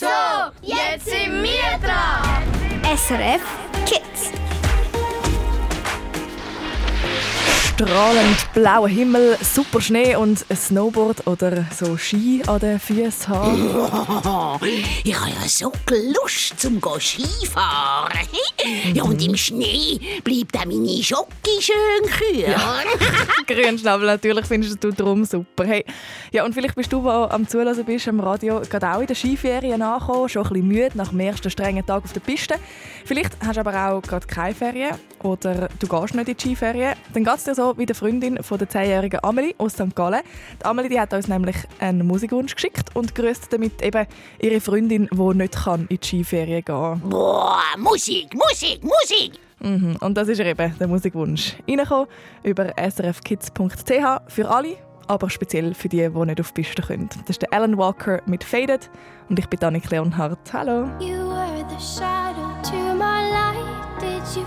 So, jetzt sind wir dran. SRF strahlend blauer Himmel, super Schnee und ein Snowboard oder so Ski an den Füßen haben. ich habe ja so Lust zum Skifahren. Ja, und im Schnee bleibt auch meine Schocke schön kühl. Ja. Grünschnabel, natürlich findest du drum super. Hey, ja, und vielleicht bist du, der am Zulassen bist, am Radio, gerade auch in der Skiferien angekommen, schon ein bisschen müde nach dem ersten strengen Tag auf der Piste. Vielleicht hast du aber auch gerade keine Ferien oder du gehst nicht in die Skiferien. Dann geht es dir so, wie der Freundin von der 10-jährigen Amelie aus St. Gallen. Die Amelie die hat uns nämlich einen Musikwunsch geschickt und grüßt damit eben ihre Freundin, die nicht kann in die Skiferien gehen kann. Boah, Musik, Musik, Musik! Mhm, und das ist eben der Musikwunsch. Reinkommen über srfkids.ch für alle, aber speziell für die, die nicht auf die Piste können. Das ist der Alan Walker mit Faded und ich bin Danik Leonhardt. Hallo. You were the shadow to my light. Did you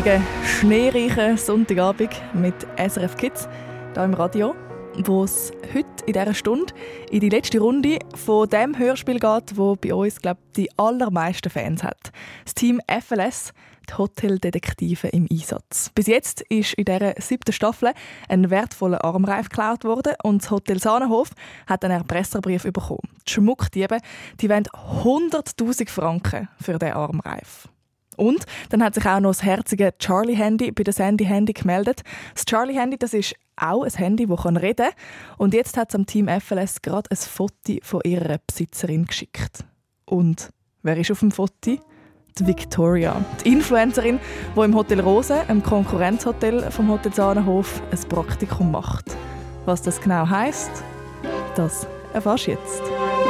sonnigen, schneereichen Sonntagabend mit SRF Kids hier im Radio, wo es heute in dieser Stunde in die letzte Runde von dem Hörspiel geht, wo bei uns glaub, die allermeisten Fans hat. Das Team FLS, die Hoteldetektive im Einsatz. Bis jetzt ist in dieser siebten Staffel ein wertvoller Armreif geklaut worden und das Hotel Sahnenhof hat einen Erpresserbrief bekommen. Die Schmuckdiebe die wollen 100'000 Franken für diesen Armreif. Und dann hat sich auch noch das herzige Charlie-Handy bei der Sandy-Handy gemeldet. Das Charlie-Handy, das ist auch ein Handy, das reden kann. Und jetzt hat es am Team FLS gerade ein Foto von ihrer Besitzerin geschickt. Und wer ist auf dem Foto? Die Victoria, die Influencerin, die im Hotel Rose, einem Konkurrenzhotel vom Hotel Sahnenhof, ein Praktikum macht. Was das genau heißt, das erfährst du jetzt.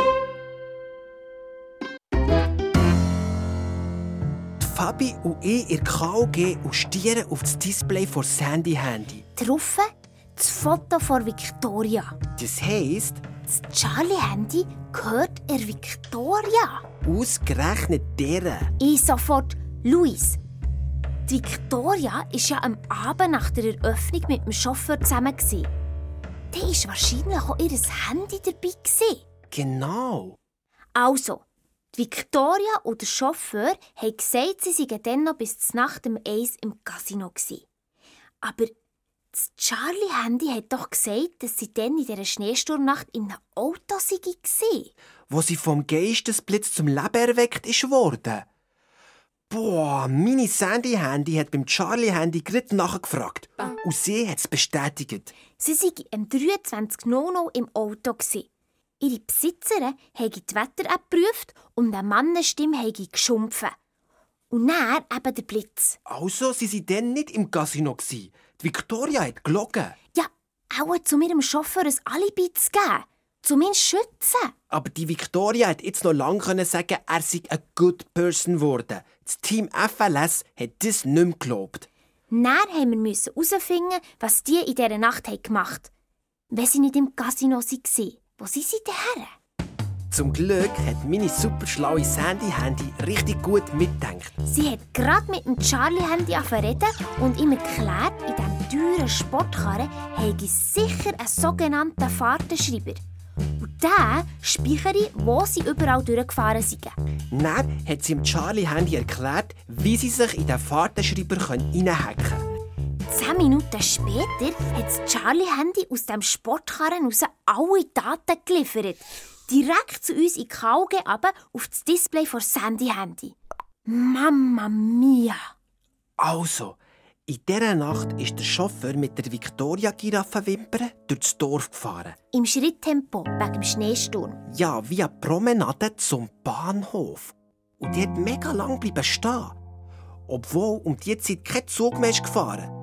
Fabi und ich in der KOG und stieren auf das Display von Sandy Handy. Drauf das Foto von Victoria. Das heisst, Das Charlie-Handy gehört er Victoria. ausgerechnet deren. Ich sofort, Luis. Die Victoria war ja am Abend nach der Eröffnung mit dem Chauffeur zusammen. Da war wahrscheinlich auch ihr Handy dabei. Genau. Also, die Victoria und der Chauffeur haben gesagt, sie seien dann noch bis zur Nacht um eins im Casino. Gewesen. Aber das Charlie-Handy hat doch gesagt, dass sie dann in dieser Schneesturmnacht in einem Auto waren. Wo sie vom Geistesblitz zum Leben erweckt ist worden. Boah, meine Sandy Handy hat beim Charlie Handy gerade nachgefragt. Und sie hat es bestätigt. Sie waren am 23.00 im Auto. gewesen. Ihre Besitzerin habe die Wetter-App geprüft und eine Mannenstimme habe geschumpfen. Und dann eben der Blitz. Also, sie waren dann nicht im Casino. Die Victoria hat gelogen. Ja, auch zu ihrem Chauffeur ein Alibi zu geben. Zumindest schützen. Aber die Victoria hat jetzt noch lange können sagen, er sei ein good person geworden. Das Team FLS hat das nicht mehr geglaubt. Dann haben wir herausfinden, was die in dieser Nacht gemacht haben. Wenn sie nicht im Casino waren, wo sind sie denn her? Zum Glück hat meine super schlaue Sandy Handy richtig gut mitgedacht. Sie hat gerade mit dem Charlie-Handy reden und ihm erklärt, in diesem teuren Sportkarren habe ich sicher einen sogenannten Fahrtenschreiber. Und der speichere, wo sie überall durchgefahren sind. Dann hat sie dem Charlie Handy erklärt, wie sie sich in den Fahrtenschreiber reinhacken können. Zehn Minuten später hat das Charlie-Handy aus dem Sportkarren raus alle Daten geliefert. Direkt zu uns in die KG aber auf das Display von Sandy-Handy. Mamma mia! Also, in dieser Nacht ist der Chauffeur mit der Victoria-Giraffenwimper durch das Dorf gefahren. Im Schritttempo wegen dem Schneesturm. Ja, wie eine Promenade zum Bahnhof. Und die hat mega lang bleiben stehen. Obwohl um die Zeit kein Zug mehr ist gefahren.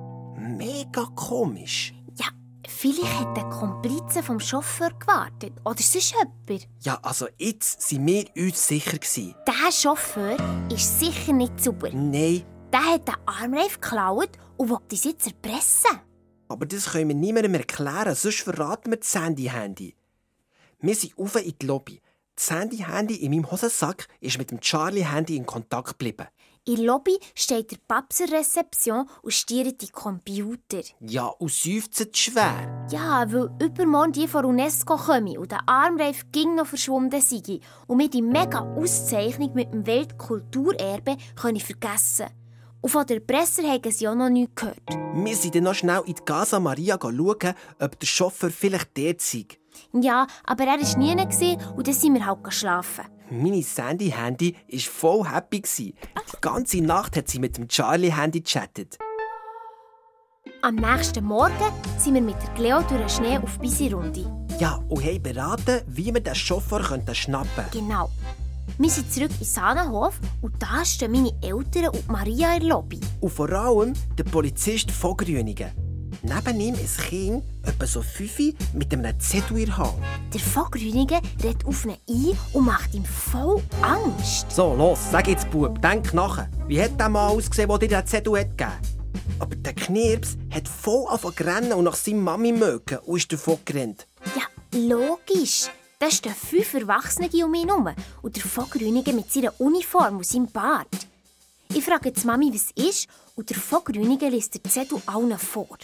Mega komisch. Ja, vielleicht hat der Komplize vom Chauffeur gewartet. Oder sonst jemand. Ja, also jetzt sind wir uns sicher gewesen. Der Chauffeur ist sicher nicht sauber. Nein, Der hat den Armreif geklaut und will uns jetzt erpressen. aber das können wir niemandem erklären, sonst verraten wir das Sandy-Handy. Wir sind rauf in die Lobby. Das Sandy-Handy in meinem Hosensack ist mit dem Charlie-Handy in Kontakt geblieben. In der Lobby steht der Rezeption und stiert die Computer. Ja, und seufzt schwer. Ja, weil übermorgen die von UNESCO kommen und der Armreif ging noch verschwunden sei und wir die mega Auszeichnung mit dem Weltkulturerbe können vergessen. Und von der Presse haben sie auch noch nichts gehört. Wir sind dann noch schnell in die Casa Maria schauen, ob der Chauffeur vielleicht dort sei. Ja, aber er war nie gewesen und dann sind wir halt geschlafen. Meine Sandy-Handy war voll happy. Die ganze Nacht hat sie mit dem Charlie-Handy gechattet. Am nächsten Morgen sind wir mit der Cleo durch den Schnee auf Bisi-Runde. Ja, und haben beraten, wie wir den Chauffeur schnappen könnten. Genau. Wir sind zurück in Sahnenhof und da stehen meine Eltern und Maria in der Lobby. Und vor allem der Polizist von Grüningen. Neben ihm ein Kind, etwa so fünf, mit einem Zettel in der Hand. Der Vogrünigen redet auf ihn ein und macht ihm voll Angst. So, los, sag jetzt, Bub, denk nachher. Wie hat der Mann ausgesehen, der dir den Zettel hat gegeben Aber der Knirps hat voll angefangen rennen und nach seiner Mami mögen und ist davon gerannt. Ja, logisch. Da stehen fünf Erwachsene um ihn herum und der Vogrünigen mit seiner Uniform und seinem Bart. Ich frage jetzt Mami, was ist, und der Vogrünigen liest den Zettel allen vor.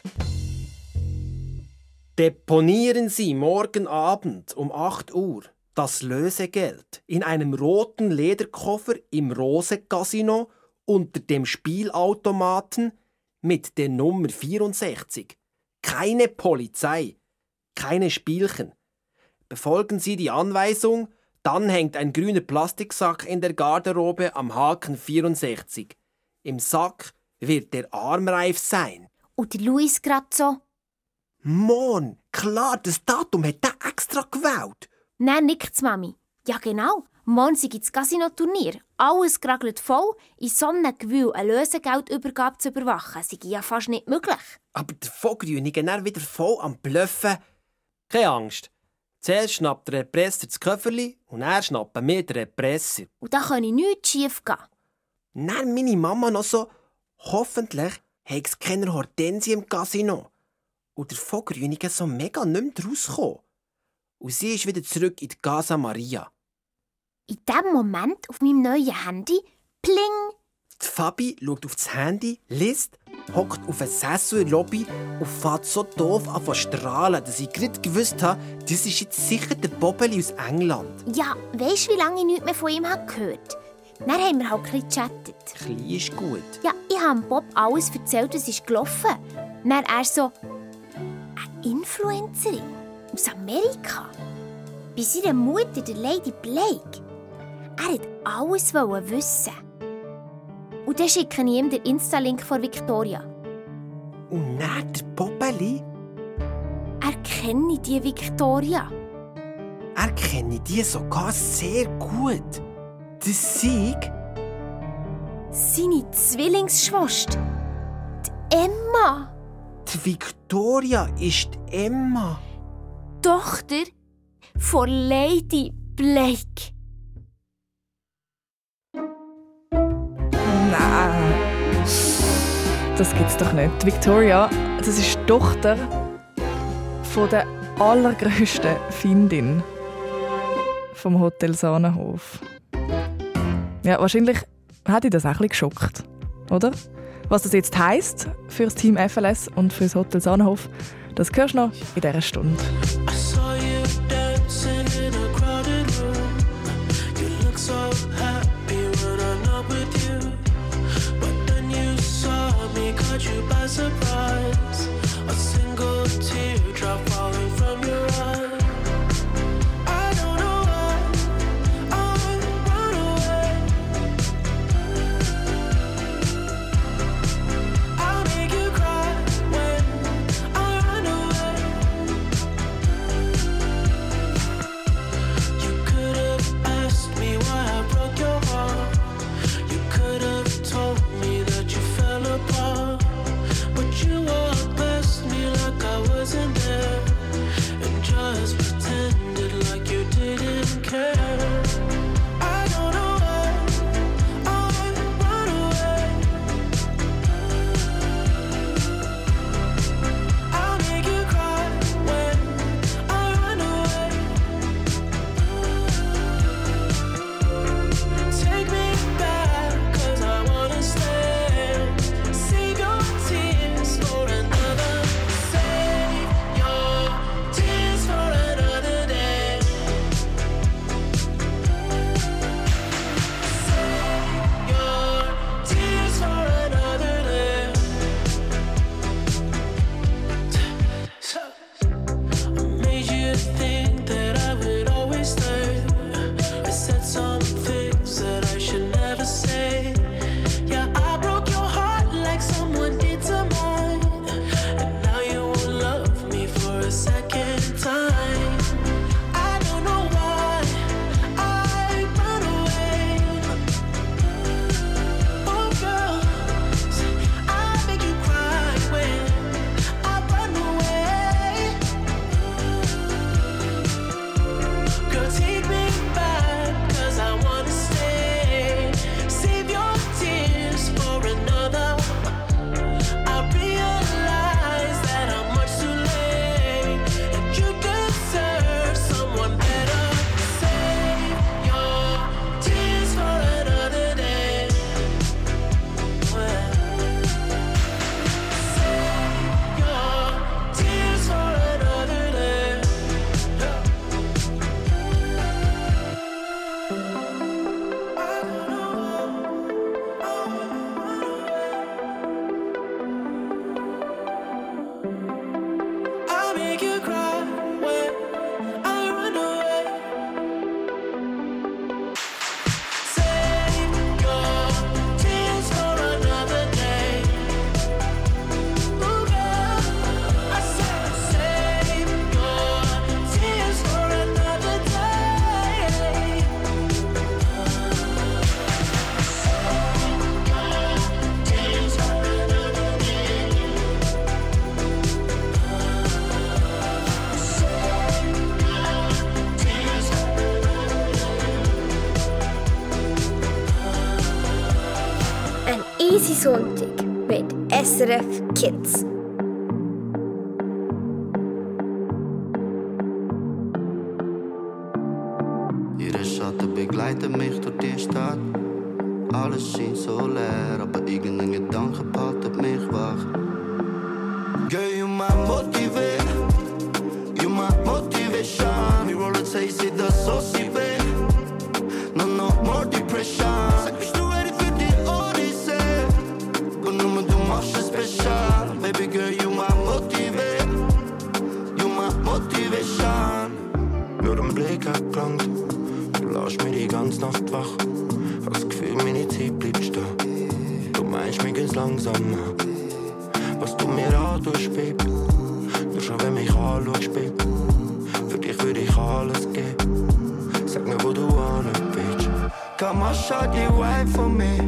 Deponieren Sie morgen Abend um 8 Uhr das Lösegeld in einem roten Lederkoffer im Rose Casino unter dem Spielautomaten mit der Nummer 64. Keine Polizei, keine Spielchen. Befolgen Sie die Anweisung, dann hängt ein grüner Plastiksack in der Garderobe am Haken 64. Im Sack wird der Armreif sein. Und Luis grad so. Mann, klar, das Datum hat er extra gewählt. Nein, nickt's Mami. Ja genau. Morgen das Casino-Turnier. Alles geragelt voll. In so einem Gewühl eine Lösegeldübergabe zu überwachen, sei ja fast nicht möglich. Aber der Vogrünigen er wieder voll am Bluffen. Keine Angst. Zuerst schnappt der Represser das Köfferli und er schnappen wir den Represser. Und da kann ich nichts schief gehen. Dann meine Mama noch so, hoffentlich hat es keine Hortensie im Casino. Und der Vogrünigen so mega nicht mehr rausgekommen. Und sie ist wieder zurück in die Casa Maria. In dem Moment auf meinem neuen Handy, pling, Die Fabi schaut auf das Handy, liest, hockt auf einen Sessel in der Lobby und fährt so doof an zu strahlen, dass ich gerade gewusst habe, das ist jetzt sicher der Bobbeli aus England. ja, weisst wie lange ich nichts mehr von ihm habe gehört Dann haben wir halt ein gechattet. Klein ist gut. Ja, ich habe Bob alles erzählt, was ist gelaufen. Dann er so, eine Influencerin aus Amerika. Bei seiner Mutter, der Lady Blake. Er wollte alles wissen. Und dann schicke ich ihm den Insta-Link von Victoria. Und dann der Bobbeli, Er kenne die Victoria. er kenne die sogar sehr gut. Das Sieg, Seine Zwillingsschwester. Die Emma. die Victoria ist die Emma. Tochter von Lady Blake. Das gibt's doch nicht. Victoria, das ist die Tochter von der allergrößten Findin vom Hotel Sahnenhof. Ja, wahrscheinlich hat dich das auch ein bisschen geschockt, oder? Was das jetzt heisst für das Team FLS und für das Hotel Sahnenhof, das hörst du noch in dieser Stunde. You by surprise. Mal, schau die Wein von mir.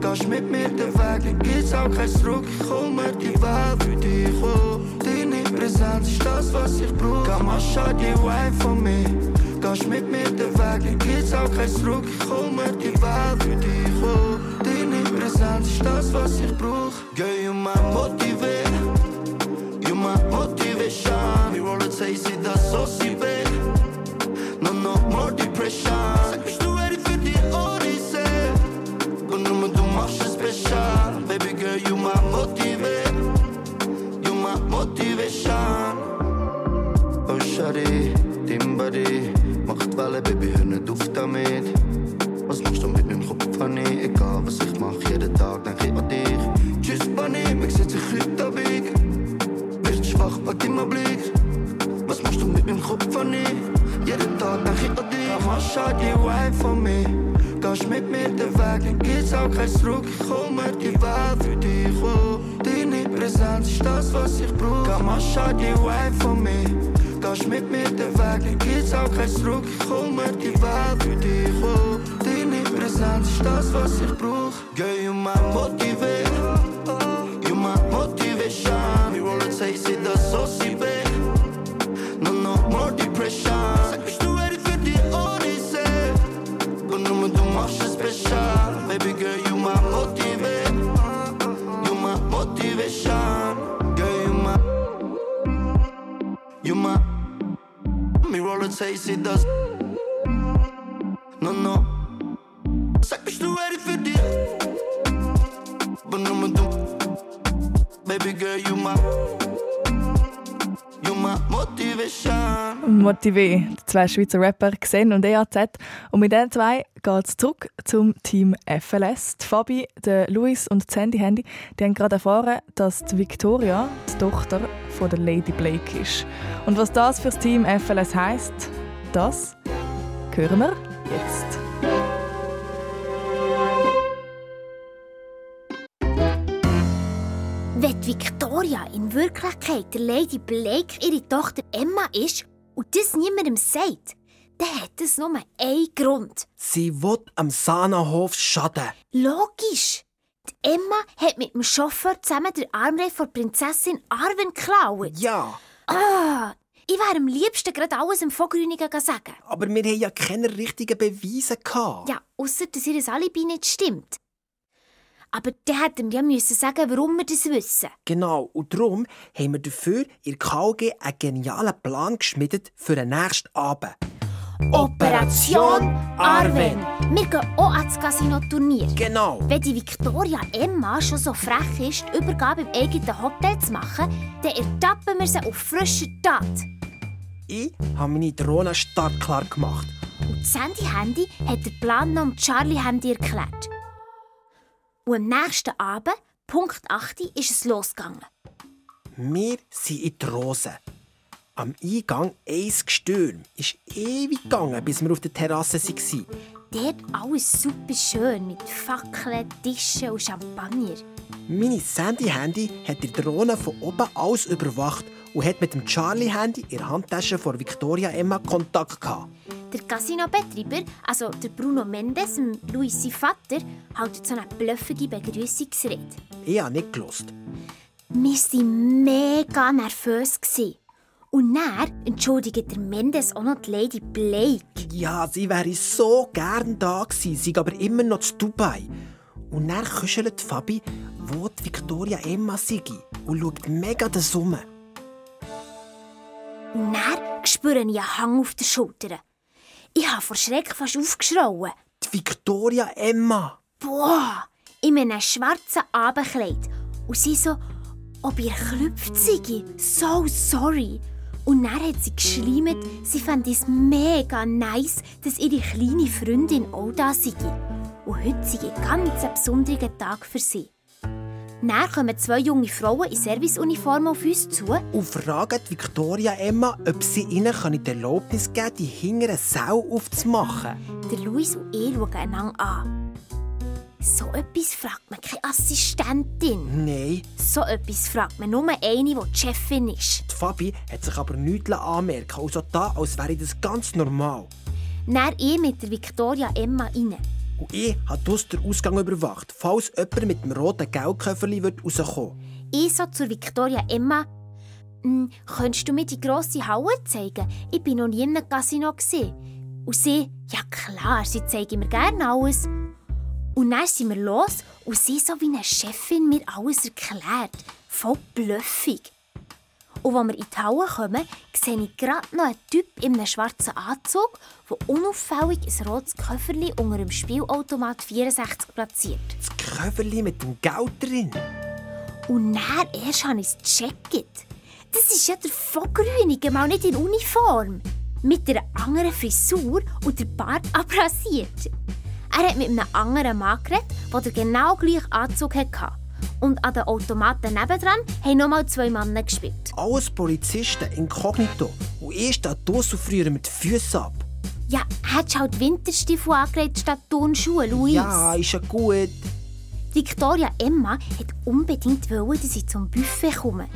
Gehst mit mir den Weg, dann gibt's auch kein Zurück. Ich hol mir die Welt für dich. Oh, deine Präsenz ist das, was ich brauch. Mal, schau die Wein von mir. Gehst mit mir den Weg, dann gibt's auch kein Zurück. Ich hol mir die Welt für dich. Oh, deine Präsenz ist das, was ich brauch. Girl, you my motivate. You my motivation. We roll it, say, sit das so sie. Welle, Baby, hör nicht auf damit. Was machst du mit meinem Kopf, Honey? Egal, was ich mach, jeden Tag denk ich an dich. Tschüss, Bunny, mich setz ich heute Abend. Wirst schwach, pack immer Blick. Was machst du mit meinem Kopf, Honey? Jeden Tag denk ich an dich. Mama, schau die Wein von mir. Gehst mit mir den Weg, dann gibt's auch kein Zurück. Ich mir die Welt für dich, oh. Deine Präsenz ist das, was ich brauch. Mama, schau die Wein von mir. Gehst mit mir den Weg, dann gibt's auch kein Zurück. Ich hol mir die Welt für dich, oh. Deine Präsenz ist das, was ich brauch. Girl, you my motivate. Roll it, say, sit das. No, no. Sag, bist du ready für? Und nur du. Baby girl, you my. Motivé, die zwei Schweizer Rapper Xen und EAZ. Und mit diesen zwei geht es zurück zum Team FLS. Die Fabi, der Luis und die Sandy Handy die haben gerade erfahren, dass die Victoria die Tochter von der Lady Blake ist. Und was das für das Team FLS heisst, das hören wir jetzt. Wenn Victoria in Wirklichkeit der Lady Blake ihre Tochter Emma ist und das niemandem sagt, dann hat das nur einen Grund. Sie will am Sanahof schaden. Logisch. Die Emma hat mit dem Chauffeur zusammen den Armreif von Prinzessin Arwen geklaut. Ja, Ah, ich wäre am liebsten gerade alles im Vogrünigen sagen. aber wir haben ja keine richtigen Beweise gehabt. Ja, ausser dass ihr Alibi nicht stimmt. Aber dann hätten wir ja müssen sagen, warum wir das wissen. Genau, und darum haben wir dafür in der KG einen genialen Plan geschmiedet für den nächsten Abend. Operation Arwen. Wir gehen auch ans Casino-Turnier. Genau. Wenn die Victoria Emma schon so frech ist, die Übergabe im eigenen Hotel zu machen, dann ertappen wir sie auf frischer Tat. Ich habe meine Drohne startklar gemacht. Und Sandy Handy hat den Plan noch um Charlie Handy erklärt. Und am nächsten Abend, Punkt 8, ist es losgegangen. Wir sind in die Rose. Am Eingang ein Gestürm. Ist ewig gegangen, bis wir auf der Terrasse waren. Dort alles super schön mit Fackeln, Tischen und Champagner. Meine Sandy-Handy hat die Drohne von oben aus überwacht und hat mit dem Charlie-Handy in der Handtasche von Victoria Emma Kontakt gehabt. Der Casino-Betreiber, also der Bruno Mendes, Luis Vater, hält so eine blöffige Begrüßungsrede. Ich habe nicht gelost. Wir waren mega nervös. gewesen. Und dann entschuldigt der Mendes auch noch die Lady Blake. Ja, sie wäre so gern da gewesen, sie aber immer noch zu Dubai. Und dann kuschelt Fabi, wo die Victoria Emma sei und schaut mega das um. Und dann spüre ich einen Hang auf den Schultern. Ich habe vor Schreck fast aufgeschrauen. Die Victoria Emma! Boah! In einem schwarzen Abendkleid. Und sie so, ob ihr klüpft sei. So sorry. Und dann hat sie geschleimt, sie fand es mega nice, dass ihre kleine Freundin auch da sei. Und heute sei ein ganz besonderer Tag für sie. Dann kommen zwei junge Frauen in Serviceuniform auf uns zu. Und fragen Victoria Emma, ob sie ihnen die Erlaubnis geben kann, die hinteren Sau aufzumachen. Der Luis und ich schauen einander an. So etwas fragt man keine Assistentin. Nein. So etwas fragt man nur eine, die die Chefin ist. Die Fabi hat sich aber nichts anmerken also da, als wäre das ganz normal. Dann ich mit der Victoria Emma rein. Und ich habe dus den Ausgang überwacht, falls jemand mit dem roten Geldköfferli rauskommen Ich so zur Victoria Emma. «Hm, könntest du mir die grosse Halle zeigen? Ich bin noch nie in einem Casino. Und sie, ja klar, sie zeigen mir gerne alles. Und dann sind wir los und sie so wie eine Chefin mir alles erklärt. Voll blöffig. Und als wir in die Halle kommen, sehe ich gerade noch einen Typ in einem schwarzen Anzug, der unauffällig ein rotes Köfferli unter dem Spielautomat 64 platziert. Das Köfferli mit dem Geld drin? Und dann erst habe ich es gecheckt. Das ist ja der Vogrünige, mal nicht in Uniform. Mit einer anderen Frisur und der Bart abrasiert. Er hat mit einem anderen Mann geredet, der genau gleichen Anzug hatte. Und an den Automaten nebendran haben nochmal zwei Männer gespielt. Alles Polizisten, inkognito. Und ich stehe draussen und friere mit den Füßen ab. Ja, hättest halt Winterstiefel angelegt statt Turnschuhe, Luis. Ja, ist ja gut. Victoria Emma hat unbedingt wollen, dass ich zum Buffet komme.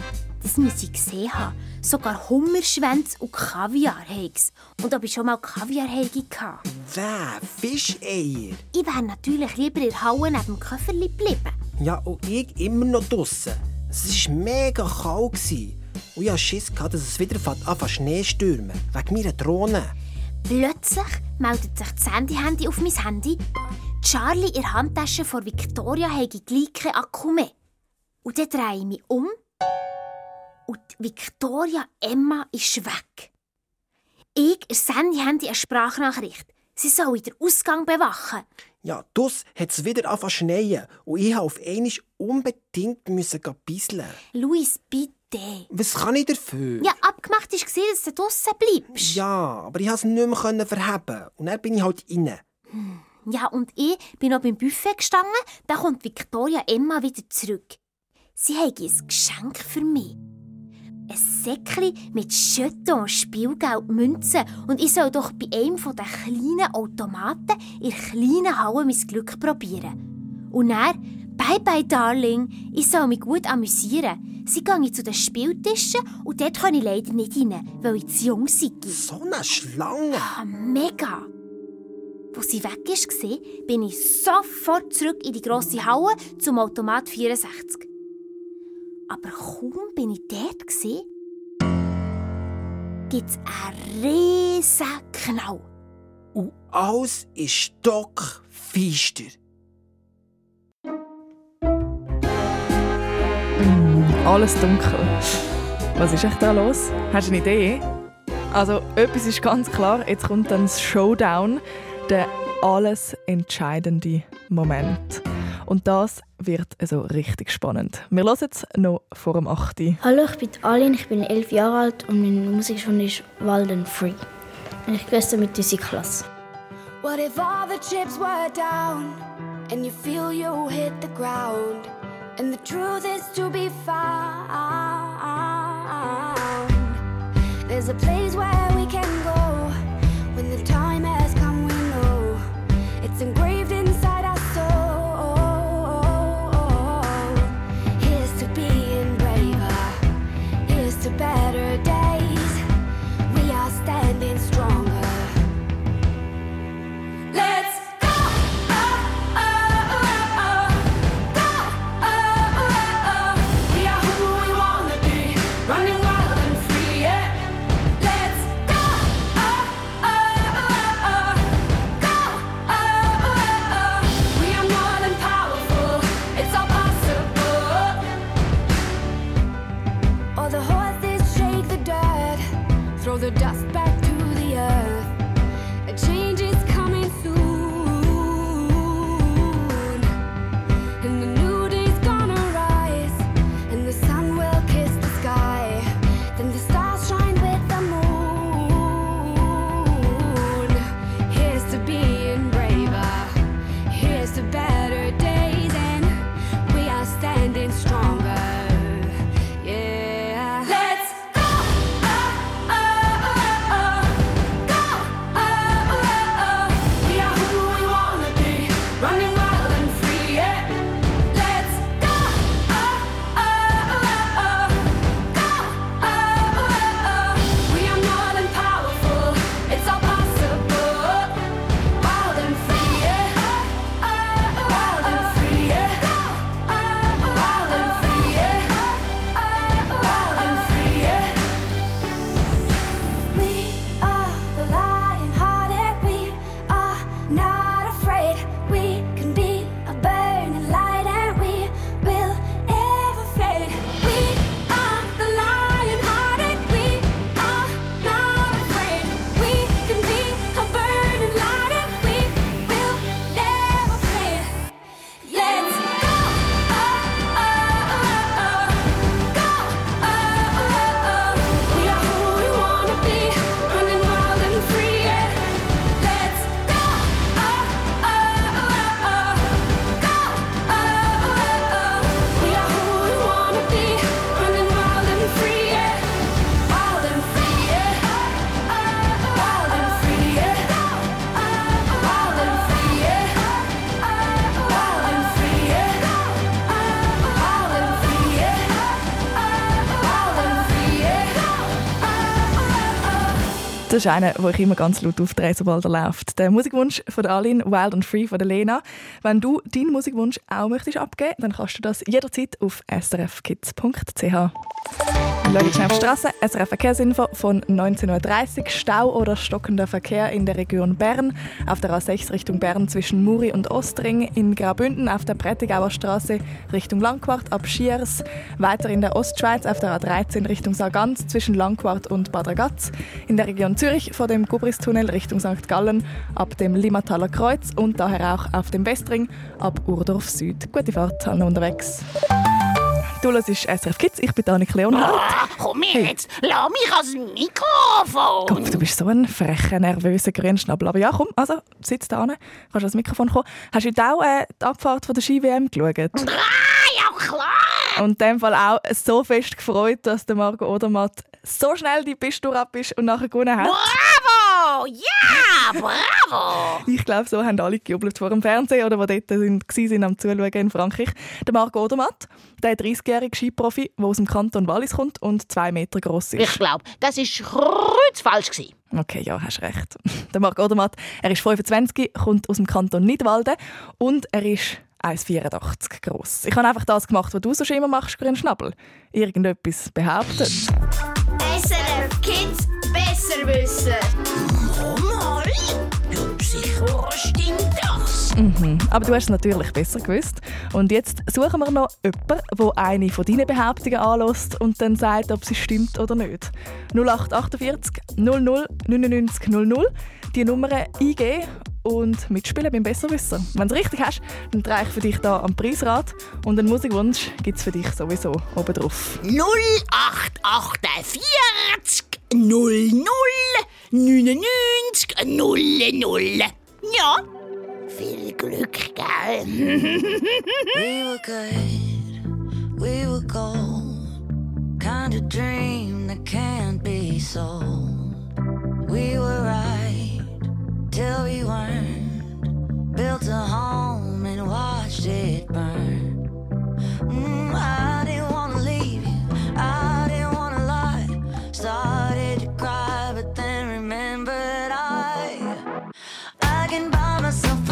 Das müsse ich gesehen haben. Sogar Hummerschwänze und Kaviar heigs. Und ob ich schon mal Kaviar hatte. Wer? Fischeier? Ich wäre natürlich lieber in der Halle neben dem Köfferli geblieben. Ja, und ich immer noch draussen. Es war mega kalt. Und ich hatte Schiss, gehabt, dass es wieder anfängt Schnee zu stürmen. Wegen meiner Drohne. Plötzlich meldet sich das Handy-Handy auf mein Handy. Charlie in der Handtasche von Victoria habe gleich keinen Akku mehr. Und dann drehe ich mich um. Victoria Emma ist weg. Ich sende Handy eine Sprachnachricht. Sie soll den Ausgang bewachen. Ja, das hat es wieder angefangen zu schneien. Und ich musste auf einmal unbedingt müssen bisseln. Luis, bitte. Was kann ich dafür? Ja, abgemacht war, dass du draussen bleibst. Ja, aber ich konnte es nicht mehr verheben. Und dann bin ich halt rein. Ja, und ich bin noch beim Buffet gestanden. Da kommt Victoria Emma wieder zurück. Sie hat ein Geschenk für mich. Ein Säckchen mit Jeton, Spielgeld, Münzen. Und ich soll doch bei einem der kleinen Automaten in der kleinen Halle mein Glück probieren. Und dann, bye bye, Darling, ich soll mich gut amüsieren. Sie gehe zu den Spieltischen und dort kann ich leider nicht rein, weil ich zu jung sei. So eine Schlange! Ah, mega! Als sie weg war, bin ich sofort zurück in die grosse Halle zum Automat 64. Aber kaum bin ich dort, gibt es einen riesen Knall. Und alles ist stockfeister. Alles dunkel. Was ist echt da los? Hast du eine Idee? Also, etwas ist ganz klar. Jetzt kommt dann das Showdown, der alles entscheidende Moment. Und das wird also richtig spannend. Wir hören es noch vor dem 8. Hallo, ich bin Alin, ich bin elf Jahre alt und meine Musikschule ist Walden Free. Und ich gehöre mit dieser Klasse. What if all the chips were down and you feel you hit the ground and the truth is to be found? There's a place where Das ist einer, wo ich immer ganz laut aufdrehe, sobald er läuft. Der Musikwunsch von Aline, Wild and Free von der Lena. Wenn du deinen Musikwunsch auch möchtest abgeben, dann kannst du das jederzeit auf srfkids.ch. Schauen schnell auf die Straße. SRF Verkehrsinfo von 19.30 Uhr. Stau oder stockender Verkehr in der Region Bern. Auf der A6 Richtung Bern zwischen Muri und Ostring. In Graubünden auf der Prättigauer Straße Richtung Langquart ab Schiers. Weiter in der Ostschweiz auf der A13 Richtung Sargans zwischen Langquart und Bad Ragaz. In der Region Zürich vor dem Gubristunnel Richtung St. Gallen ab dem Limmataler Kreuz und daher auch auf dem Westring ab Urdorf Süd. Gute Fahrt, alle unterwegs. Du hörst SRF Kids, ich bin Annik Leonhardt. Ah, komm jetzt, lass mich ans Mikrofon. Gott, du bist so ein frecher, nervöser Grünschnabel. Aber ja, komm, also, sitz da hinten, kannst ans Mikrofon kommen. Hast du heute auch äh, die Abfahrt von der Ski-WM geschaut? Ah, ja klar. Und in dem Fall auch so fest gefreut, dass der Marco Odermatt so schnell die Piste ab ist und nachher gewonnen hat. Bravo, ja, bravo. Ich glaube, so haben alle gejubelt vor dem Fernsehen oder die dort sind, waren am Zuschauen in Frankreich. Der Marco Odermatt, der 30-jährige Skiprofi, der aus dem Kanton Wallis kommt und zwei Meter groß ist. Ich glaube, das war kreuzfalsch. gewesen. Okay, ja, hast recht. Der Marc Odermatt, er ist 25, kommt aus dem Kanton Nidwalden und er ist 1,84 groß. Ich habe einfach das gemacht, was du so immer machst, Grün Schnabel. Irgendetwas behauptet. SRF Kids besser wissen. Mhm. Aber du hast es natürlich besser gewusst. Und jetzt suchen wir noch jemanden, der eine von Behauptungen anlässt und dann sagt, ob sie stimmt oder nicht. 0848 00 99 00. Die Nummer eingeben und mitspielen beim Besserwisser. Wenn du es richtig hast, dann drehe ich für dich hier am Preisrad und einen Musikwunsch gibt es für dich sowieso oben drauf. 0848 00 99 00. Ja, viel Glück, gell? We were good, we were gold. Kind of dream that can't be sold. We were right till we weren't. Built a home and watched it burn. Mm, I didn't wanna leave you, I didn't wanna lie. Started to cry, but then remembered I. I can buy myself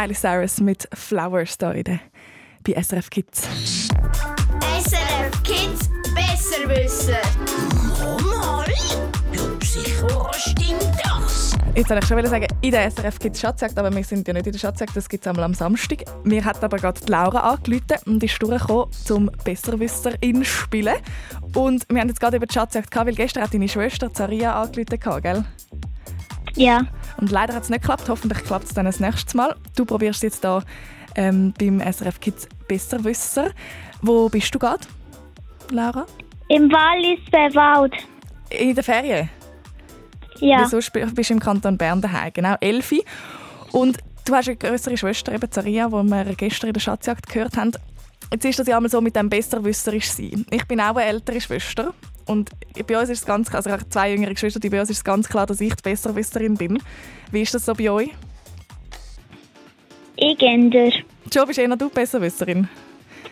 Miley Cyrus mit Flowers da in bei SRF Kids. SRF Kids Besserwisser. Mal? Ja, sicher stimmt das. Jetzt wollte ich schon sagen, in der SRF Kids Schatzjagd, aber wir sind ja nicht in der Schatzjagd, das gibt es einmal am Samstag. Mir hat aber gerade die Laura angerufen und ist durchgekommen, zum Besserwisserin zu spielen. Und wir haben jetzt gerade über die Schatzjagd gehabt, weil gestern hat deine Schwester Zaria angerufen, gell? Ja. Und leider hat es nicht geklappt. Hoffentlich klappt es dann das nächste Mal. Du probierst jetzt hier ähm, beim SRF Kids Besserwisser. Wo bist du gerade, Laura? Im Wallis bei Wald. In der Ferien? Ja. Wieso bist du im Kanton Bern daheim? Genau, Elfi. Und du hast eine größere Schwester, eben Zaria, die wir gestern in der Schatzjagd gehört haben. Jetzt ist das ja einmal so mit dem Besserwisserisch sein. Ich bin auch eine ältere Schwester. Und bei uns ist es ganz klar, also ich habe zwei jüngere Geschwister, die bei uns ist es ganz klar, dass ich die Besserwisserin bin. Wie ist das so bei euch? Ich Gender. Joe, bist eher du Besserwisserin?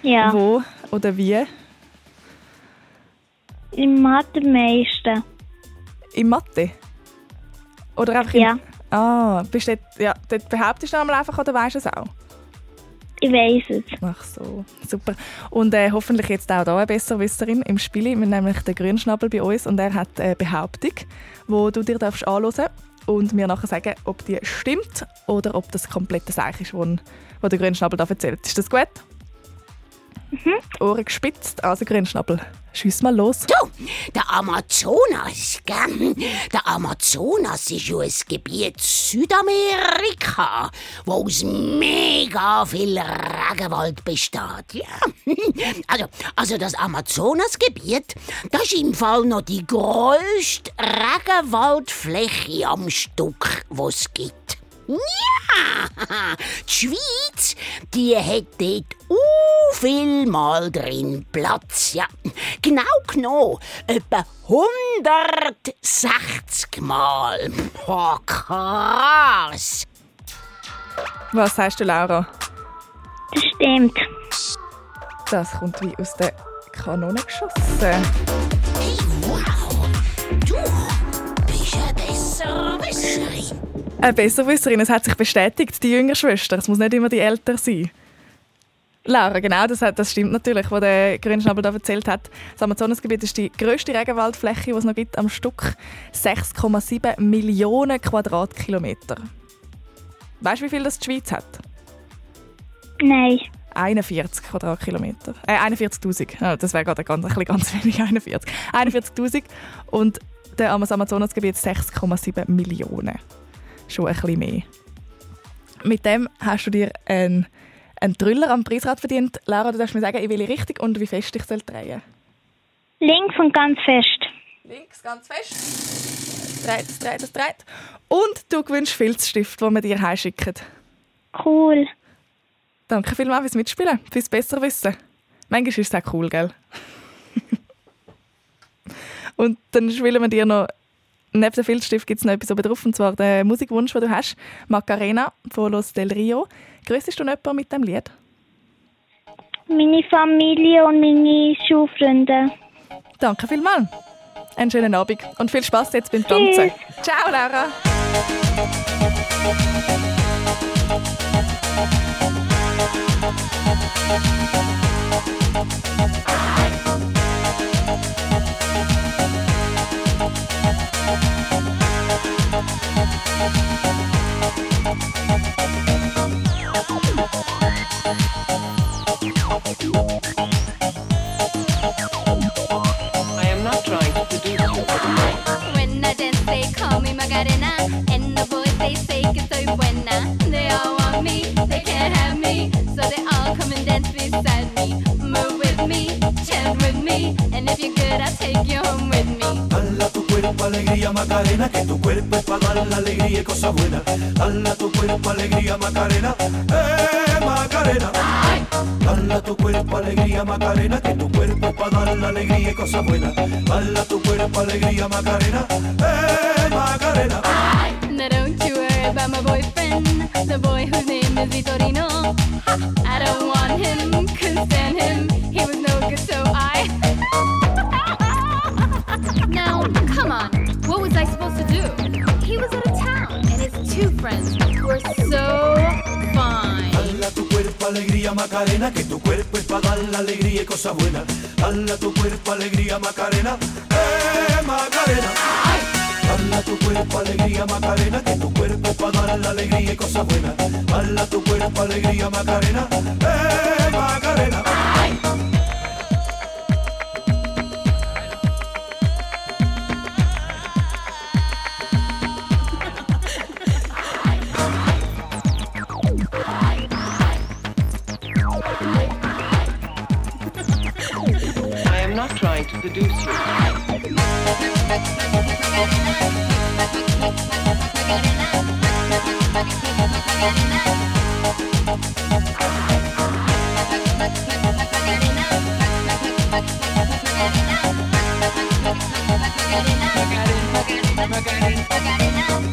Ja. Wo oder wie? Im Mathe meisten. In Mathe? Oder einfach Ja. In... Ah, bist du dort, ja, dort behauptest du einmal einfach oder weißt du es auch? Ich weiß es. Ach so, super. Und äh, hoffentlich jetzt auch hier eine Besserwisserin im Spiel. Wir haben nämlich den Grünschnabel bei uns und er hat eine Behauptung, die du dir darfst anhören und mir nachher sagen, ob die stimmt oder ob das komplette Seich ist, was der Grünschnabel da erzählt. Ist das gut? Mhm. Ohren gespitzt, also Grünschnabel. Schiess mal los. Du, der Amazonas, gell? Der Amazonas ist ja ein Gebiet Südamerika, wo aus mega viel Regenwald besteht. Ja. Also, also das Amazonasgebiet, das ist im Fall noch die grösste Regenwaldfläche am Stück, was es gibt. Ja, die Schweiz, die hat dort viel Mal drin Platz, ja. Genau genommen, etwa 160 Mal. Boah, krass. Was sagst du, Laura? Das stimmt. Das kommt wie aus der Kanone geschossen. Hey, wow, du bist ein Besserwisserin. Eine Besserwisserin, es hat sich bestätigt, die jüngere Schwester. Es muss nicht immer die ältere sein. Laura, genau, das, hat, das stimmt natürlich, was der Grünschnabel da erzählt hat. Das Amazonasgebiet ist die grösste Regenwaldfläche, die es noch gibt, am Stück 6,7 Millionen Quadratkilometer. Weißt du, wie viel das die Schweiz hat? Nein. 41 Quadratkilometer. Äh, 41.000. Ja, das wäre gerade ganz, ein ganz wenig. 41. 41.000. Und der Amaz- Amazonasgebiet 6,7 Millionen. Schon ein bisschen mehr. Mit dem hast du dir einen, einen Trüller am Preisrad verdient. Laura, du darfst mir sagen, in welche Richtung und wie fest ich soll drehen Links und ganz fest. Links ganz fest. Es dreht, es dreht, es dreht. Und du gewinnst Filzstift, den wir dir heimschicken. Cool. Danke vielmals fürs Mitspielen, fürs Besserwissen. Manchmal ist es auch cool, gell? und dann spielen wir dir noch, neben dem Filzstift gibt es noch etwas oben drauf, und zwar den Musikwunsch, den du hast, Macarena von Los Del Rio. Grüßest du noch jemanden mit dem Lied? Meine Familie und meine Schulfreunde. Danke vielmals. Einen schönen Abend und viel Spaß jetzt beim Tanzen. Ciao, Laura. I Macarena, que tu cuerpo es para dar la alegría y cosas buenas. Dala tu cuerpo alegría Macarena, eh Macarena. Dala tu cuerpo alegría Macarena, que tu cuerpo es para dar la alegría y cosas buenas. Dala tu cuerpo alegría Macarena, eh Macarena. Now don't you worry about my boyfriend, the boy whose name is Vitorino. I don't want him, couldn't stand him. Macarena, que tu cuerpo es para dar la alegría y cosas buenas. Dale a tu cuerpo alegría, Macarena, eh, Macarena. Dale a tu cuerpo alegría, Macarena, que tu cuerpo es para dar la alegría y cosas buenas. Dale a tu cuerpo alegría, Macarena, eh, Macarena. Seduce you.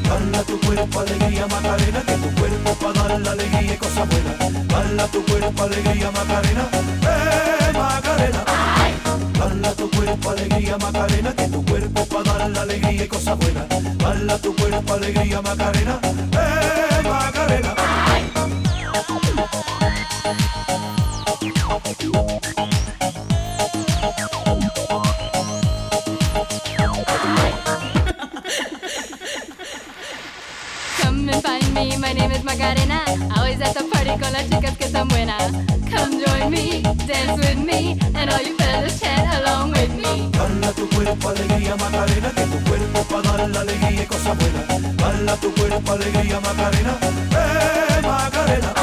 Dale a tu cuerpo alegría Macarena, que tu cuerpo para dar la alegría y cosas buenas. Dale a tu cuerpo alegría Macarena, eh Macarena. Dale a tu cuerpo alegría Macarena, que tu cuerpo para dar la alegría y cosas buenas. Dale a tu cuerpo alegría Macarena, eh Macarena. Come and find me, my name is Macarena. Always at the party con las chicas que están buenas. Come join me, dance with me, and all you fellas chat tu cuerpo alegría Macarena, que tu cuerpo para dar la alegría y cosas buenas. Dale a tu cuerpo alegría Macarena, eh Macarena.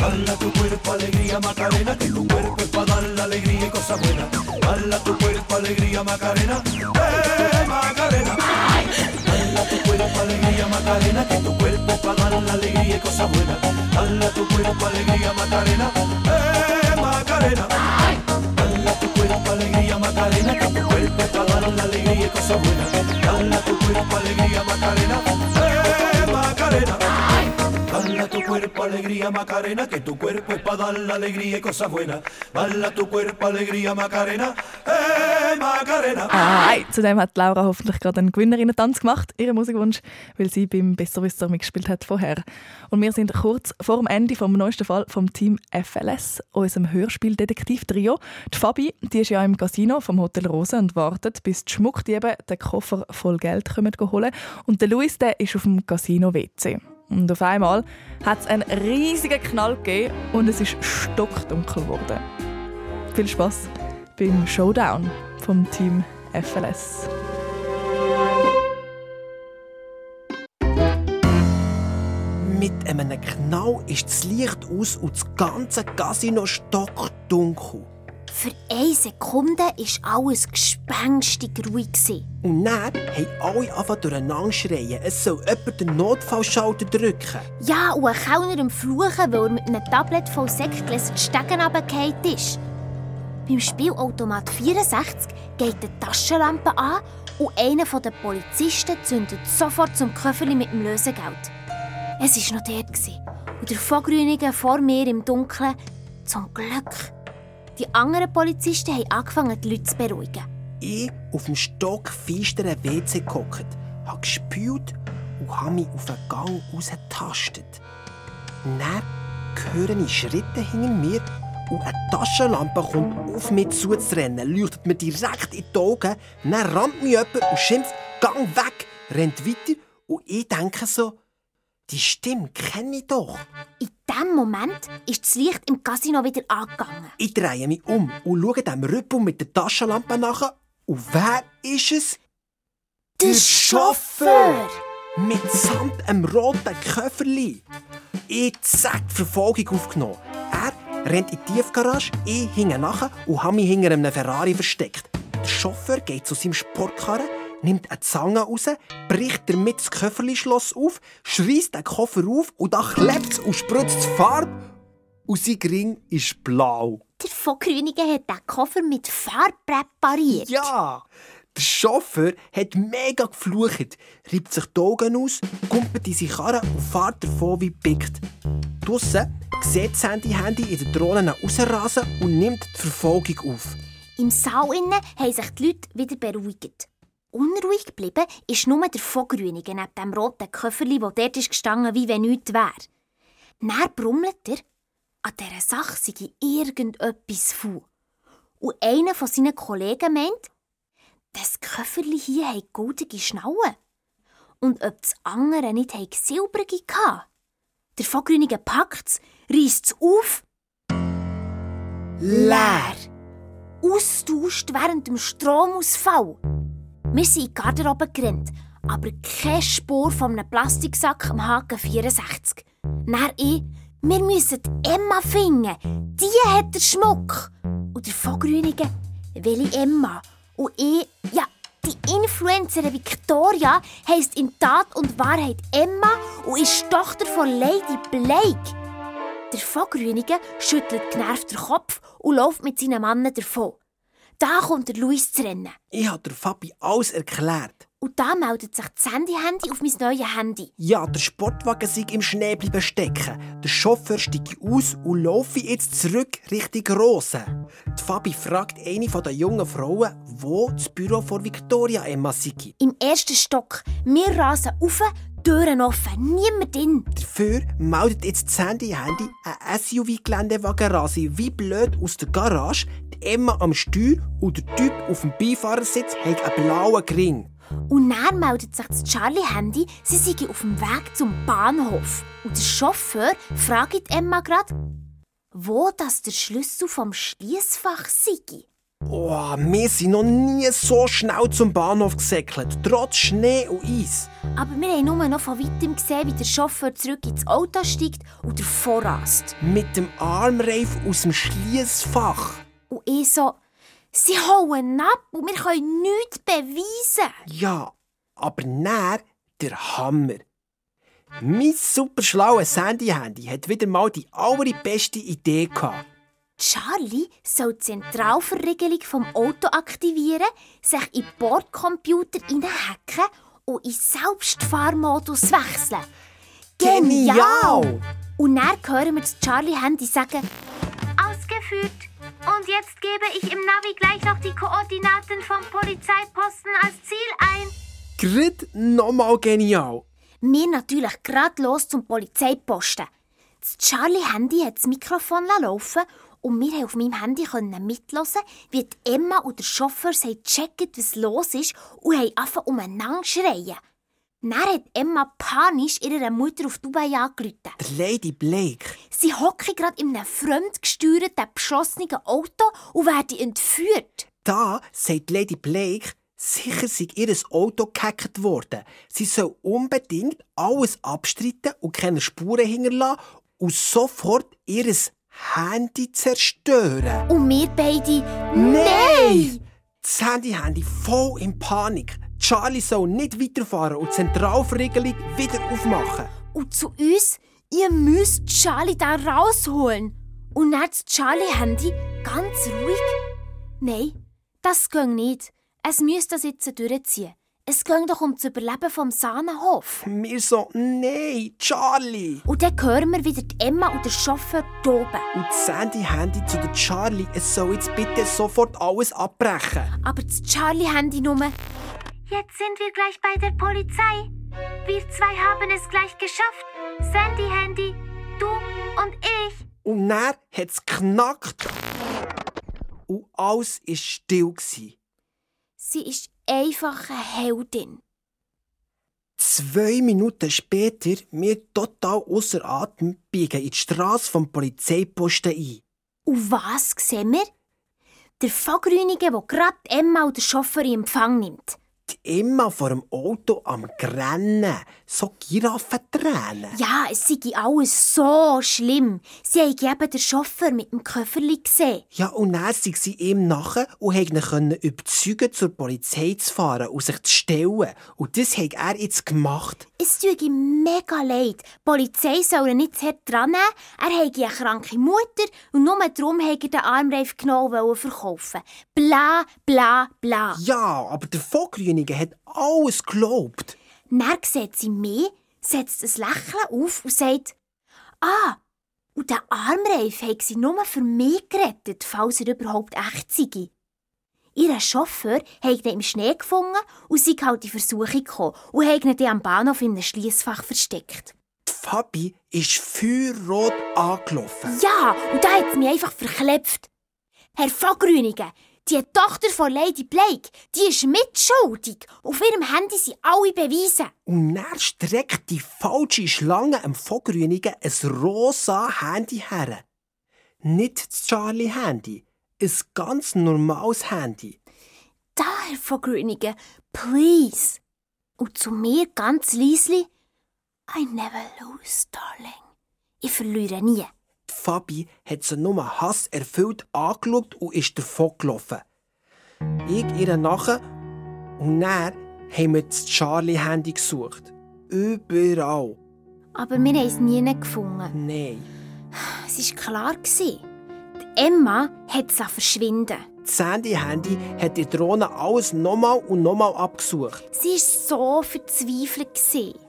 Dale a tu cuerpo alegría Macarena, que tu cuerpo es para dar la alegría y cosas buenas. Dale a tu cuerpo alegría Macarena, eh Macarena. Dale a tu cuerpo alegría Macarena, que tu cuerpo para dar la alegría y cosas buenas. Dale a tu cuerpo alegría Macarena, eh Macarena. Alegría y cosas buenas. Dale a tu cuerpo alegría Macarena, eh Macarena. Dale a tu cuerpo alegría Macarena, que tu cuerpo es para dar la alegría y cosas buenas. Dale a tu cuerpo alegría Macarena, eh Macarena. Hi. Zudem hat Laura hoffentlich gerade einen Gewinnerinnen-Tanz gemacht, ihren Musikwunsch, weil sie beim Besserwisser mitgespielt hat vorher. Und wir sind kurz vor dem Ende vom neuesten Fall vom Team FLS, unserem Hörspiel-Detektiv-Trio. Die Fabi, die ist ja im Casino vom Hotel Rose und wartet, bis die Schmuckdiebe den Koffer voll Geld kommen holen. Und der Luis, der ist auf dem Casino-WC. Und auf einmal hat es einen riesigen Knall gegeben und es ist stockdunkel geworden. Viel Spaß beim Showdown vom Team FLS. Mit einem Knall ist das Licht aus und das ganze Casino stockdunkel. Für eine Sekunde war alles gespenstig ruhig. Und dann haben alle angefangen durcheinander schreien. Es soll jemand den Notfallschalter drücken. Ja, und ein Kellner am Fluchen, weil er mit einem Tablet voll Sektgläser die Stegen runtergefallen ist. Beim Spielautomat 64 geht die Taschenlampe an und einer der Polizisten zündet sofort zum Köfferli mit dem Lösegeld. Es war noch dort. Und der Vogrünige vor mir im Dunkeln zum Glück. Die anderen Polizisten haben angefangen, die Leute zu beruhigen. Ich auf dem stockfeisteren WC gehockt, habe gespült und habe mich auf den Gang rausgetastet. Dann höre ich Schritte hinter mir und eine Taschenlampe kommt auf mich zuzurennen, leuchtet mir direkt in die Augen, dann rammt mich jemand und schimpft «Gang weg!», rennt weiter und ich denke so «Die Stimme kenne ich doch!» In diesem Moment ist das Licht im Casino wieder angegangen. Ich drehe mich um und schaue dem Rüppel mit der Taschenlampe nach. Und wer ist es? Der Chauffeur! Mit samt einem roten Köfferli. Ich zack die Verfolgung aufgenommen. Er rennt in die Tiefgarage, ich hinge nachher und habe mich hinter einem Ferrari versteckt. Der Chauffeur geht zu seinem Sportkarren, nimmt eine Zange raus, bricht damit das Köfferli-Schloss auf, schreist den Koffer auf und da klebt und spritzt Farbe. Und sein Ring ist blau. Der Vogrünige hat den Koffer mit Farbe präpariert. Ja! Der Chauffeur hat mega geflucht, reibt sich die Augen aus, kumpelt in seine Karre und fährt davon wie pickt. Draussen sieht das Handy-Handy in den Drohnen rausrasen und nimmt die Verfolgung auf. Im Saal innen haben sich die Leute wieder beruhigt. Unruhig geblieben ist nur der Vogrünige neben dem roten Köfferli, der dort ist gestanden, wie wenn nichts wäre. Dann brummelt er, an dieser Sache sei irgendetwas faul. Und einer von seinen Kollegen meint, das Köfferli hier hat goldige Schnauen. Und ob das andere nicht silbrige hatte. Der Vogrünige packt es, reißt es auf. Leer. Austauscht während dem Stromausfall. Wir sind in die Garderobe gerannt, aber keine Spur von einem Plastiksack am Haken 64. Dann ich, wir müssen Emma finden. Die hat den Schmuck. Und der Vogrünige, welche Emma? Und ich, ja, die Influencerin Victoria heisst in Tat und Wahrheit Emma und ist Tochter von Lady Blake. Der Vogrünige schüttelt genervt den Kopf und läuft mit seinen Mannen davon. Da kommt der Luis zu rennen. Ich habe der Fabi alles erklärt. Und da meldet sich das Handy-Handy auf mein neues Handy. Ja, der Sportwagen sei im Schnee bleiben stecken. Der Chauffeur steige aus und laufe jetzt zurück Richtung Rose. Die Fabi fragt eine der jungen Frauen, wo das Büro von Victoria Emma sei. Im ersten Stock. Wir rasen auf, Türen offen, niemand drin. Dafür meldet jetzt das Handy-Handy ein SUV-Geländewagen rasi wie blöd aus der Garage, die Emma am Steuer und der Typ auf dem Beifahrersitz hat einen blauen Gring. Und dann meldet sich das Charlie-Handy, sie sei auf dem Weg zum Bahnhof. Und der Chauffeur fragt Emma grad, wo das der Schlüssel vom Schließfach sei. Oh, wir sind noch nie so schnell zum Bahnhof gesäckelt, trotz Schnee und Eis. Aber wir haben nur noch von weitem gesehen, wie der Chauffeur zurück ins Auto steigt und davor rast. Mit dem Armreif aus dem Schließfach. Und ich so, sie hauen ab und wir können nichts beweisen. Ja, aber näher der Hammer. Mein super schlaues Handy-Handy hat wieder mal die allerbeste Idee gehabt. Charlie soll die Zentralverriegelung vom Auto aktivieren, sich in den Bordcomputer hineinhacken und in Selbstfahrmodus wechseln. Genial! Und dann hören wir das Charlie-Handy sagen, Ausgeführt. Und jetzt gebe ich im Navi gleich noch die Koordinaten vom Polizeiposten als Ziel ein. Grid nochmal genial. wir natürlich gerade los zum Polizeiposten. Das Charlie-Handy hat das Mikrofon laufen und wir haben auf meinem Handy mithören, wie die Emma und der Chauffeur gecheckt, was los ist und haben angefangen umeinander zu schreien. Dann hat Emma panisch ihrer Mutter auf Dubai angerufen. Lady Blake. Sie hocke gerade in einem fremdgesteuerten, beschlossenen Auto und werden entführt. Da sagt Lady Blake, sicher sei ihr Auto gehackt worden. Sie soll unbedingt alles abstreiten und keine Spuren hinterlassen und sofort ihr Handy zerstören. Und wir beide, Nein! nein! Das Handy-Handy voll in Panik. Charlie soll nicht weiterfahren und die Zentralverriegelung wieder aufmachen. Und zu uns, ihr müsst Charlie da rausholen. Und dann das Charlie-Handy ganz ruhig. Nein, das geht nicht. Es müsste das jetzt durchziehen. Es ging doch um das Überleben vom Sahnenhof. Wir so, nein, Charlie. Und dann hören wir wieder die Emma und der Chauffeur oben. Und das Handy-Handy zu der Charlie, es soll jetzt bitte sofort alles abbrechen. Aber das Charlie-Handy nur, Jetzt sind wir gleich bei der Polizei. Wir zwei haben es gleich geschafft. Sandy Handy, du und ich. Und dann hat es knackt. Und alles war still. sie ist einfach eine Heldin. Zwei Minuten später, wir total außer Atem, biegen in die Straße vom Polizeiposten ein. Und was sehen wir? Der Vogrünige, der gerade Emma und der Chauffeur in Empfang nimmt. Emma vor dem Auto am Grennen. So Giraffentränen. Ja, es sei alles so schlimm. Sie haben eben den Chauffeur mit dem Köfferli gesehen. Ja, und dann sind sie ihm nachher und konnten ihn überzeugen, zur Polizei zu fahren und sich zu stellen. Und das hat er jetzt gemacht. Es tut ihm mega leid. Die Polizei soll ihn nicht zu hart dran nehmen. Er habe eine kranke Mutter und nur darum hat er den Armreif wollte verkaufen. Bla, bla, bla. Ja, aber der Vogrünige hat alles gelobt. Dann sieht sie mich, setzt ein Lächeln auf und sagt, «Ah, und der Armreif hat sie nur für mich gerettet, falls er überhaupt echt sei.» Ihr Chauffeur hat ihn im Schnee gefunden und sie halt Versuchung gekommen und hat ihn am Bahnhof in einem Schliessfach versteckt. Die Fabi ist feuerrot angelaufen. Ja, und da hat es mich einfach verklebt. Herr Vogrünigen, die Tochter von Lady Blake, die ist mitschuldig. Auf ihrem Handy sind alle Beweise. Und dann streckt die falsche Schlange am Vogrünigen ein rosa Handy her. Nicht das Charlie-Handy, ein ganz normales Handy. Da, Herr Vogrünigen, please. Und zu mir ganz leisli, I never lose, darling. Ich verliere nie. Fabi hat sie nur hasserfüllt angeschaut und ist davon gelaufen. Ich ihr nachher und dann haben wir das Charlie-Handy gesucht. Überall. Aber wir haben es nie gefunden. Nein. Es war klar. Die Emma hat es verschwinden. Das Sandy-Handy hat die Drohne alles nochmal und nochmal abgesucht. Sie war so verzweifelt.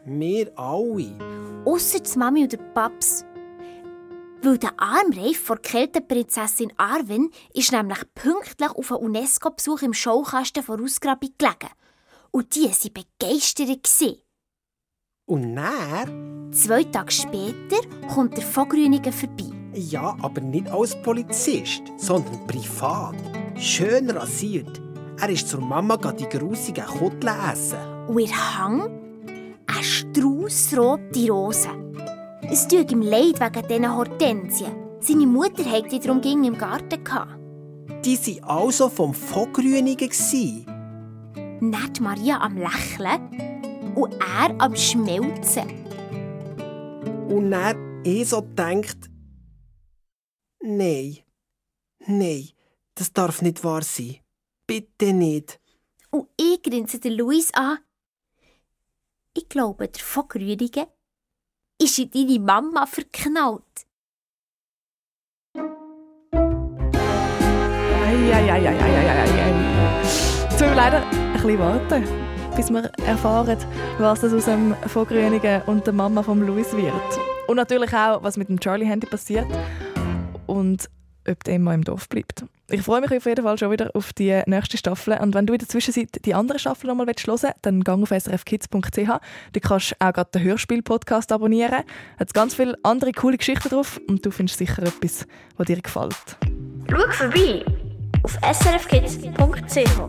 Wir alle. Ausser die Mami und der Paps. Weil der Armreif von der Kälteprinzessin Arwen ist nämlich pünktlich auf einen UNESCO-Besuch im Schaukasten von Ausgrabung gelegen. Und die waren begeistert. Und dann? Zwei Tage später kommt der Vogrünigen vorbei. Ja, aber nicht als Polizist, sondern privat. Schön rasiert. Er ist zur Mama die grusigen Kutteln essen. Und ihr Hang? Eine straussrote Rose. Es tut ihm leid wegen diesen Hortensien. Seine Mutter hatte die darum ging im Garten. gehabt. Die waren also vom Vogrünigen. Nicht Maria am Lächeln und er am Schmelzen. Und dann eh so denkt, nein, nein, das darf nicht wahr sein. Bitte nicht. Und ich grinse den Luis an. Ich glaube, der Vogrünigen ist in deine Mama verknallt. Eieieiei. Jetzt müssen wir leider ein bisschen warten, bis wir erfahren, was das aus dem Vogrünigen und der Mama von Louis wird. Und natürlich auch, was mit dem Charlie-Handy passiert und ob der immer im Dorf bleibt. Ich freue mich auf jeden Fall schon wieder auf die nächste Staffel. Und wenn du in der Zwischenzeit die andere Staffel nochmal hören willst, dann geh auf srfkids.ch. Du kannst auch gerade den Hörspiel-Podcast abonnieren. Hat ganz viele andere coole Geschichten drauf und du findest sicher etwas, was dir gefällt. Schau vorbei auf srfkids.ch.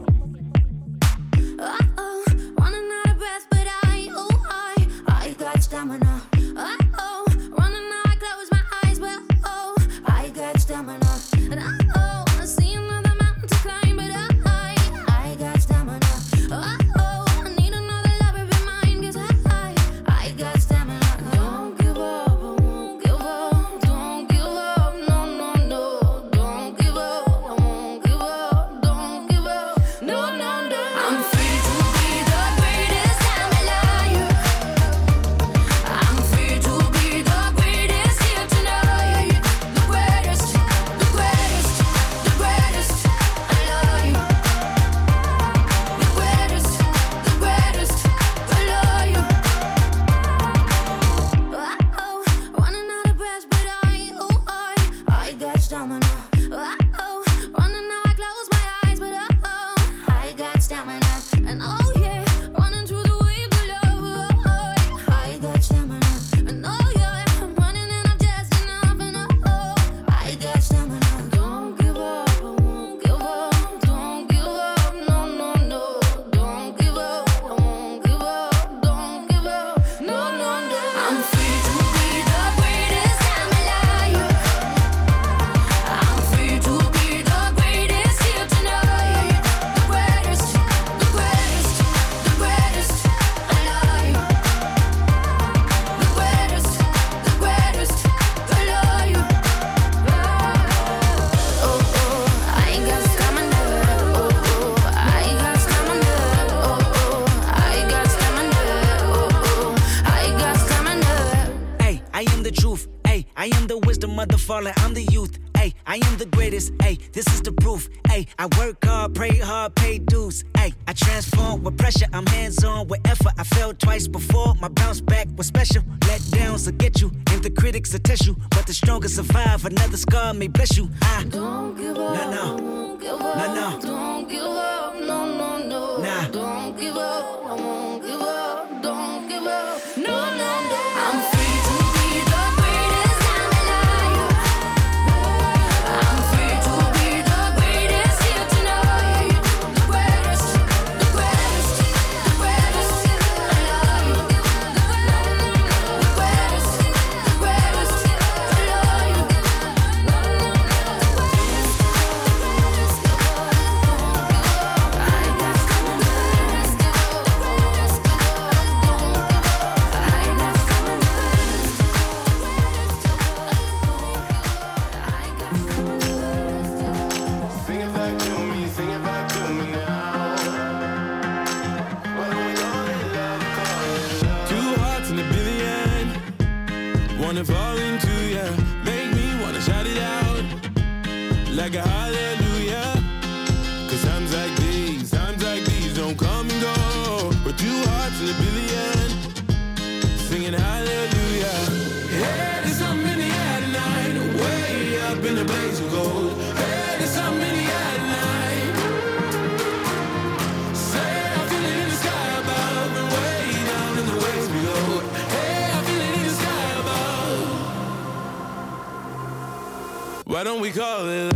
Why don't we call it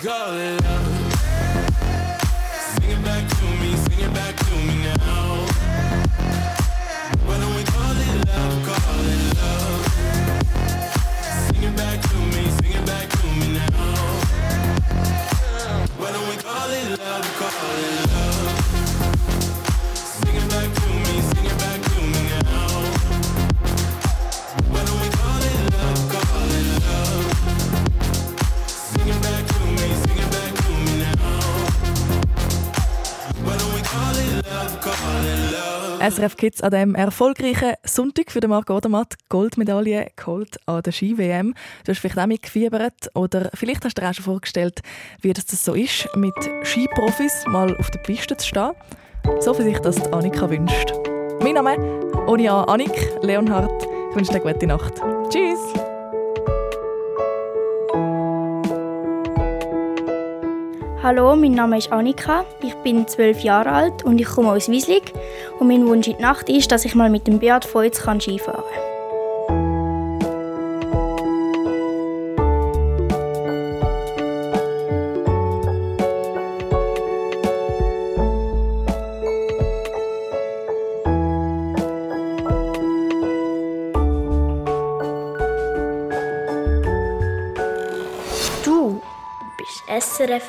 because SRF Kids an diesem erfolgreichen Sonntag für den Marco Odermatt Goldmedaille geholt an der Ski-WM. Du hast vielleicht auch mitgefiebert oder vielleicht hast du dir auch schon vorgestellt, wie das, das so ist, mit Skiprofis mal auf der Piste zu stehen. So wie sich, dass Annika wünscht. Mein Name, ist Onia Annik, Leonhardt. Ich wünsche dir eine gute Nacht. Tschüss! Hallo, mein Name ist Annika, ich bin zwölf Jahre alt und ich komme aus Wieslig. Und mein Wunsch in der Nacht ist, dass ich mal mit dem Beat Feuz kann Skifahren Du bist SRF